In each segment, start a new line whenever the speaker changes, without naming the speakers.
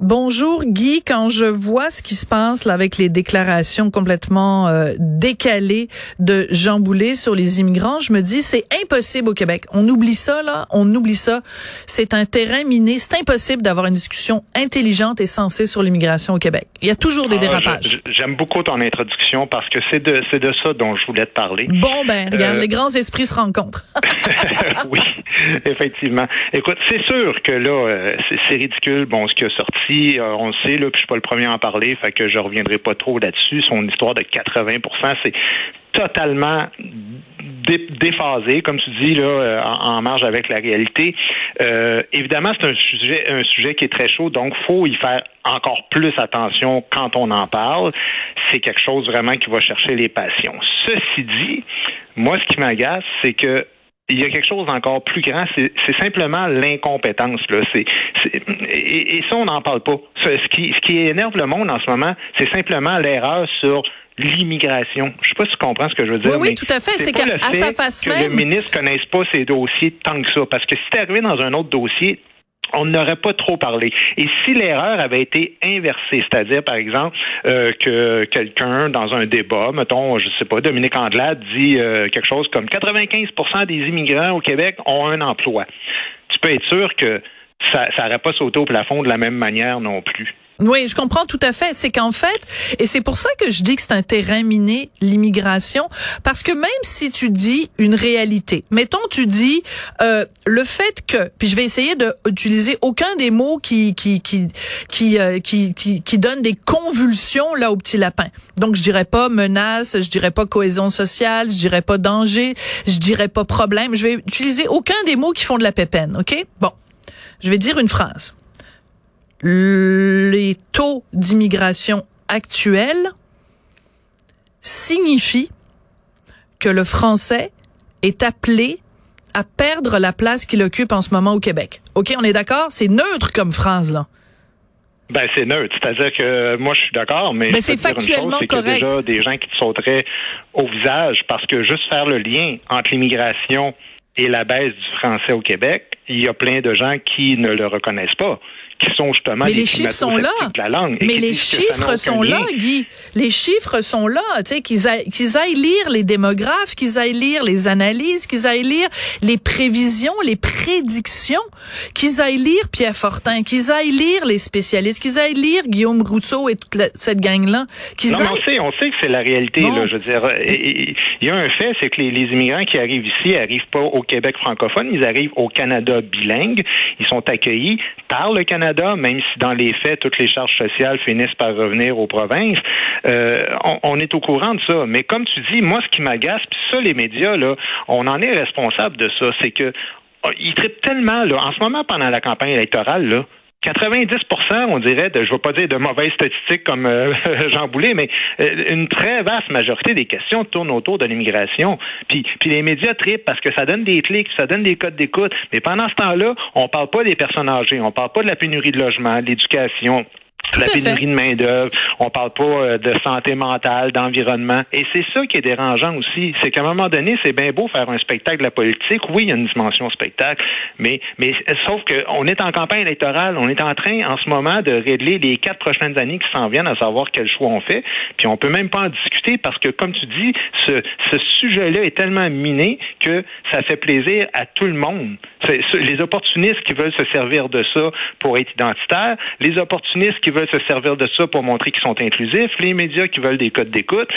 Bonjour Guy, quand je vois ce qui se passe là avec les déclarations complètement euh, décalées de Jean Boulet sur les immigrants, je me dis c'est impossible au Québec. On oublie ça là, on oublie ça. C'est un terrain miné, c'est impossible d'avoir une discussion intelligente et sensée sur l'immigration au Québec. Il y a toujours des
Ah,
dérapages.
J'aime beaucoup ton introduction parce que c'est de, c'est de ça dont je voulais te parler.
Bon ben, regarde,
Euh,
les grands esprits se rencontrent.
oui, effectivement. Écoute, c'est sûr que là, euh, c'est c'est ridicule, bon, ce qui a sorti, euh, on le sait, là, puis je suis pas le premier à en parler, fait que je reviendrai pas trop là-dessus. Son histoire de 80% c'est totalement dé- déphasé, comme tu dis, là, euh, en, en marge avec la réalité. Euh, évidemment, c'est un sujet, un sujet qui est très chaud, donc faut y faire encore plus attention quand on en parle. C'est quelque chose vraiment qui va chercher les passions. Ceci dit, moi, ce qui m'agace, c'est que il y a quelque chose d'encore plus grand, c'est simplement l'incompétence. Là. Et, et ça, on n'en parle pas. Ce ce qui, ce qui énerve le monde en ce moment, c'est simplement l'erreur sur l'immigration. Je sais pas si tu comprends ce que je veux dire.
Oui, oui,
mais
tout à fait. C'est qu'à- sa face
que
même-
le ministre connaisse pas ces dossiers tant que ça. Parce que si c'est arrivé dans un autre dossier, on n'aurait pas trop parlé. Et si l'erreur avait été inversée, c'est-à-dire, par exemple, euh, que quelqu'un, dans un débat, mettons, je sais pas, Dominique Andelade dit euh, quelque chose comme 95% des immigrants au Québec ont un emploi. Tu peux être sûr que ça n'aurait pas sauté au plafond de la même manière non plus.
Oui, je comprends tout à fait. C'est qu'en fait, et c'est pour ça que je dis que c'est un terrain miné, l'immigration, parce que même si tu dis une réalité, mettons tu dis euh, le fait que, puis je vais essayer de utiliser aucun des mots qui qui qui qui euh, qui, qui, qui donnent des convulsions là au petit lapin. Donc je dirais pas menace, je dirais pas cohésion sociale, je dirais pas danger, je dirais pas problème. Je vais utiliser aucun des mots qui font de la pépène, ok? Bon, je vais dire une phrase les taux d'immigration actuels signifient que le français est appelé à perdre la place qu'il occupe en ce moment au Québec. OK, on est d'accord? C'est neutre comme phrase, là.
Ben c'est neutre, c'est-à-dire que moi je suis d'accord, mais,
Mais
peux
c'est
une chose,
factuellement
c'est qu'il y a
correct.
déjà des gens qui te sauteraient au visage parce que juste faire le lien entre l'immigration et la baisse du français au Québec, il y a plein de gens qui ne le reconnaissent pas, qui sont justement
Mais les chiffres sont là.
la langue.
Mais les chiffres sont là, Guy. Les chiffres sont là. Tu sais, qu'ils aillent, qu'ils aillent lire les démographes, qu'ils aillent lire les analyses, qu'ils aillent lire les prévisions, les prédictions, qu'ils aillent lire Pierre Fortin, qu'ils aillent lire les spécialistes, qu'ils aillent lire Guillaume Rousseau et toute la- cette gang-là. Qu'ils
Non, mais on
aillent...
sait, on sait que c'est la réalité.
Bon.
Là, je veux dire, et- et- il y a un fait, c'est que les, les immigrants qui arrivent ici arrivent pas au Québec francophone, ils arrivent au Canada bilingue. Ils sont accueillis par le Canada, même si dans les faits toutes les charges sociales finissent par revenir aux provinces. Euh, on, on est au courant de ça. Mais comme tu dis, moi, ce qui m'agace, puis ça, les médias, là, on en est responsable de ça, c'est que oh, ils traitent tellement, là, en ce moment, pendant la campagne électorale, là, 90% on dirait, de, je ne veux pas dire de mauvaises statistiques comme euh, Jean Boulet, mais euh, une très vaste majorité des questions tournent autour de l'immigration. Puis, puis les médias tripent parce que ça donne des clics, ça donne des codes d'écoute. Mais pendant ce temps-là, on parle pas des personnes âgées, on parle pas de la pénurie de logement, de l'éducation.
Tout
la
fait.
pénurie de main-d'œuvre, on parle pas euh, de santé mentale, d'environnement. Et c'est ça qui est dérangeant aussi. C'est qu'à un moment donné, c'est bien beau faire un spectacle de la politique. Oui, il y a une dimension spectacle, mais, mais sauf qu'on est en campagne électorale. On est en train, en ce moment, de régler les quatre prochaines années qui s'en viennent, à savoir quel choix on fait. Puis on peut même pas en discuter parce que, comme tu dis, ce, ce sujet-là est tellement miné que ça fait plaisir à tout le monde. Les opportunistes qui veulent se servir de ça pour être identitaires, les opportunistes qui veulent se servir de ça pour montrer qu'ils sont inclusifs, les médias qui veulent des codes d'écoute,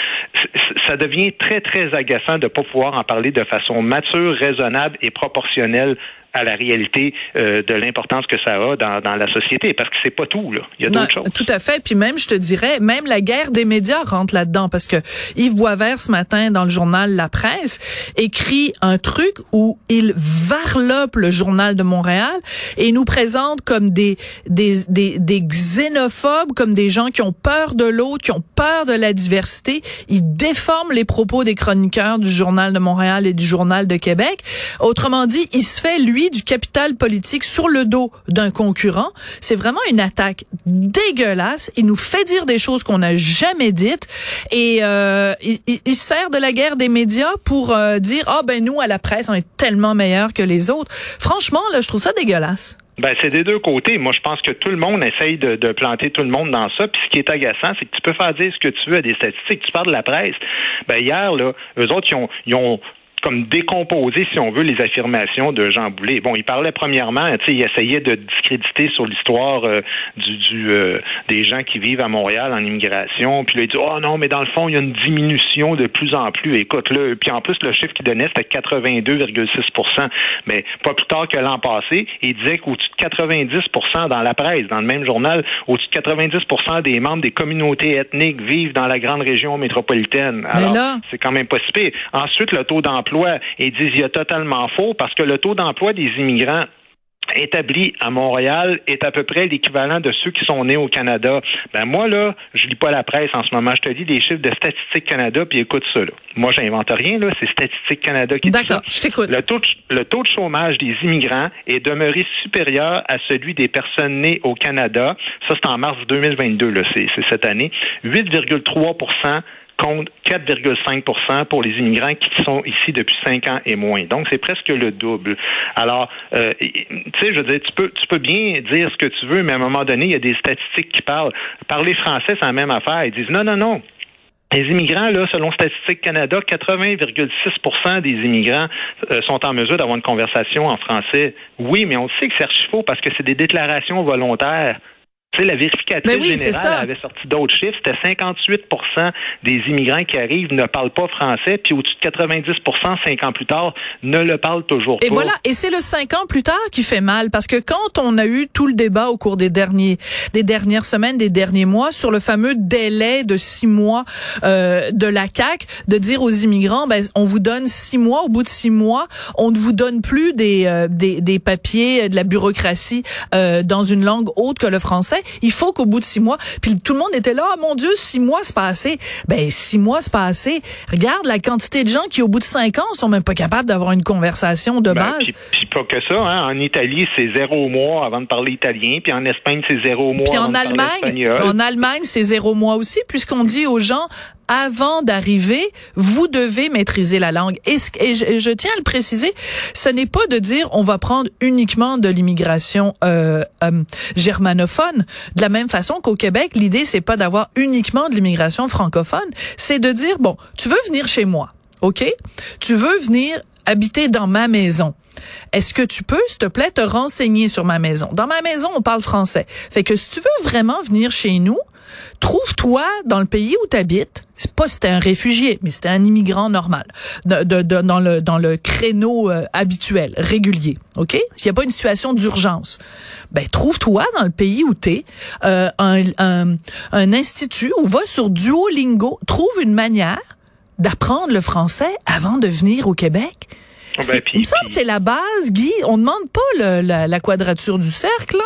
ça devient très, très agaçant de ne pas pouvoir en parler de façon mature, raisonnable et proportionnelle à la réalité euh, de l'importance que ça a dans, dans la société, parce que c'est pas tout. Là. Il y a d'autres choses.
Tout à fait. Puis même, je te dirais, même la guerre des médias rentre là-dedans, parce que Yves Boisvert, ce matin, dans le journal La Presse, écrit un truc où il varlope le journal de Montréal et nous présente comme des, des, des, des xénophobes, comme des gens qui ont peur de l'autre, qui ont peur de la diversité. Il déforme les propos des chroniqueurs du journal de Montréal et du journal de Québec. Autrement dit, il se fait, lui, du capital politique sur le dos d'un concurrent. C'est vraiment une attaque dégueulasse. Il nous fait dire des choses qu'on n'a jamais dites et euh, il, sert de la guerre des médias pour euh, dire ah ben nous à la presse on est tellement meilleurs que les autres. Franchement là, je trouve ça dégueulasse.
Ben, c'est des deux côtés. Moi, je pense que tout le monde essaye de, planter tout le monde dans ça. Puis ce qui est agaçant, c'est que tu peux faire dire ce que tu veux à des statistiques. Tu parles de la presse. Ben, hier, là, eux autres, ils ont comme décomposer, si on veut, les affirmations de Jean Boulet. Bon, il parlait premièrement, tu sais, il essayait de discréditer sur l'histoire euh, du, du euh, des gens qui vivent à Montréal en immigration. Puis là, il dit, oh non, mais dans le fond, il y a une diminution de plus en plus. Écoute, là, puis en plus, le chiffre qu'il donnait, c'était 82,6% Mais pas plus tard que l'an passé, il disait qu'au-dessus de 90% dans la presse, dans le même journal, au-dessus de 90% des membres des communautés ethniques vivent dans la grande région métropolitaine. Alors, c'est quand même pas si pire. Ensuite, le taux d'emploi et disent il y a totalement faux parce que le taux d'emploi des immigrants établi à Montréal est à peu près l'équivalent de ceux qui sont nés au Canada. Ben moi là, je lis pas la presse en ce moment, je te dis des chiffres de Statistique Canada puis écoute ça là. Moi j'invente rien là, c'est Statistique Canada qui.
D'accord, je t'écoute.
Le taux de, le tôt de chômage des immigrants est demeuré supérieur à celui des personnes nées au Canada. Ça c'est en mars 2022 là, c'est cette année, 8,3 compte 4,5% pour les immigrants qui sont ici depuis cinq ans et moins. Donc, c'est presque le double. Alors, euh, tu sais, je veux dire, tu peux, tu peux bien dire ce que tu veux, mais à un moment donné, il y a des statistiques qui parlent. Parler français, c'est la même affaire. Ils disent non, non, non. Les immigrants, là, selon Statistique Canada, 80,6% des immigrants euh, sont en mesure d'avoir une conversation en français. Oui, mais on sait que c'est archi faux parce que c'est des déclarations volontaires. Tu sais, la vérificatrice
oui,
générale avait sorti d'autres chiffres. C'était 58% des immigrants qui arrivent ne parlent pas français, puis au-dessus de 90% cinq ans plus tard, ne le parlent toujours
pas.
Et
voilà, et c'est le cinq ans plus tard qui fait mal, parce que quand on a eu tout le débat au cours des derniers, des dernières semaines, des derniers mois, sur le fameux délai de six mois euh, de la CAC, de dire aux immigrants, ben, on vous donne six mois, au bout de six mois, on ne vous donne plus des, euh, des, des, papiers, de la bureaucratie euh, dans une langue autre que le français il faut qu'au bout de six mois, puis tout le monde était là, oh, mon Dieu, six mois c'est pas assez. Ben six mois c'est pas assez. Regarde la quantité de gens qui au bout de cinq ans sont même pas capables d'avoir une conversation de
ben,
base.
Pas que ça, hein. en Italie c'est zéro mois avant de parler italien, puis en Espagne c'est zéro mois.
Puis
en
Allemagne, en Allemagne c'est zéro mois aussi, puisqu'on dit aux gens avant d'arriver, vous devez maîtriser la langue. Et, je, tiens à le préciser, ce n'est pas de dire on va prendre uniquement de l'immigration euh, euh, germanophone. De la même façon qu'au Québec, l'idée c'est pas d'avoir uniquement de l'immigration francophone, c'est de dire bon, tu veux venir chez moi, ok? Tu veux venir habiter dans ma maison. Est-ce que tu peux, s'il te plaît, te renseigner sur ma maison? Dans ma maison, on parle français. Fait que si tu veux vraiment venir chez nous, trouve-toi dans le pays où tu habites, c'est pas c'était un réfugié, mais c'était un immigrant normal, dans le dans le créneau euh, habituel, régulier, ok? Il y a pas une situation d'urgence. Ben trouve-toi dans le pays où t'es euh, un, un, un institut ou va sur Duolingo, trouve une manière d'apprendre le français avant de venir au Québec. Ben, il me semble que c'est la base, Guy. On demande pas le, la, la, quadrature du cercle.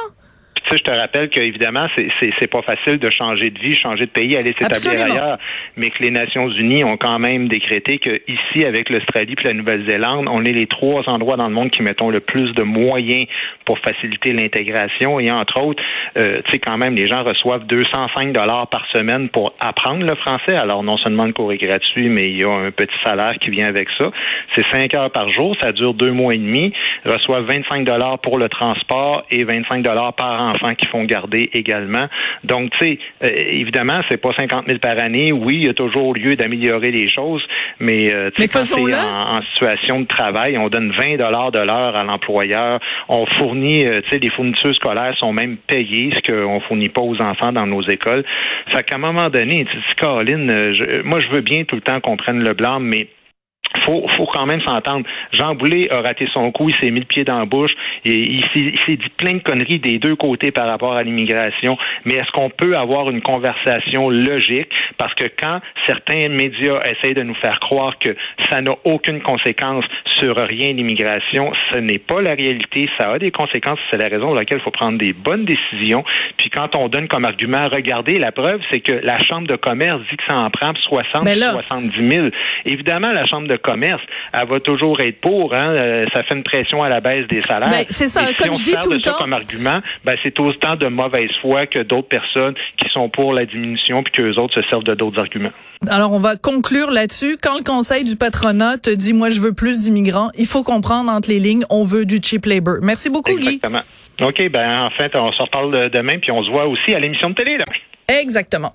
Là
je te rappelle qu'évidemment, c'est, c'est, pas facile de changer de vie, changer de pays, aller s'établir ailleurs, mais que les Nations Unies ont quand même décrété que ici, avec l'Australie et la Nouvelle-Zélande, on est les trois endroits dans le monde qui mettons le plus de moyens pour faciliter l'intégration. Et entre autres, euh, tu sais, quand même, les gens reçoivent 205 dollars par semaine pour apprendre le français. Alors, non seulement le cours est gratuit, mais il y a un petit salaire qui vient avec ça. C'est cinq heures par jour, ça dure deux mois et demi. Ils reçoivent 25 dollars pour le transport et 25 dollars par an enfants qui font garder également. Donc, tu sais, euh, évidemment, c'est pas 50 000 par année. Oui, il y a toujours lieu d'améliorer les choses, mais, euh, tu sais, quand en, en, situation de travail, on donne 20 dollars de l'heure à l'employeur. On fournit, euh, tu sais, les fournitures scolaires sont même payées, ce qu'on fournit pas aux enfants dans nos écoles. Fait qu'à un moment donné, tu dis, Caroline, moi, je veux bien tout le temps qu'on prenne le blanc, mais faut, faut quand même s'entendre. Jean Boulet a raté son coup, il s'est mis le pied dans la bouche et il s'est dit plein de conneries des deux côtés par rapport à l'immigration. Mais est-ce qu'on peut avoir une conversation logique? Parce que quand certains médias essayent de nous faire croire que ça n'a aucune conséquence sur rien l'immigration, ce n'est pas la réalité. Ça a des conséquences. C'est la raison pour laquelle il faut prendre des bonnes décisions. Puis quand on donne comme argument, regardez, la preuve, c'est que la Chambre de commerce dit que ça en prend 60 70 000. Évidemment, la Chambre de commerce, elle va toujours être pour. Hein, euh, ça fait une pression à la baisse des salaires.
Ben, c'est ça, comme je dis tout le temps.
comme argument, ben, c'est autant de mauvaise foi que d'autres personnes qui sont pour la diminution puis qu'eux autres se servent de d'autres arguments.
Alors, on va conclure là-dessus. Quand le Conseil du patronat te dit, moi, je veux plus d'immigrants, il faut comprendre entre les lignes, on veut du cheap labor. Merci beaucoup,
Exactement. OK, ben en fait, on se reparle demain, puis on se voit aussi à l'émission de télé. Là.
Exactement.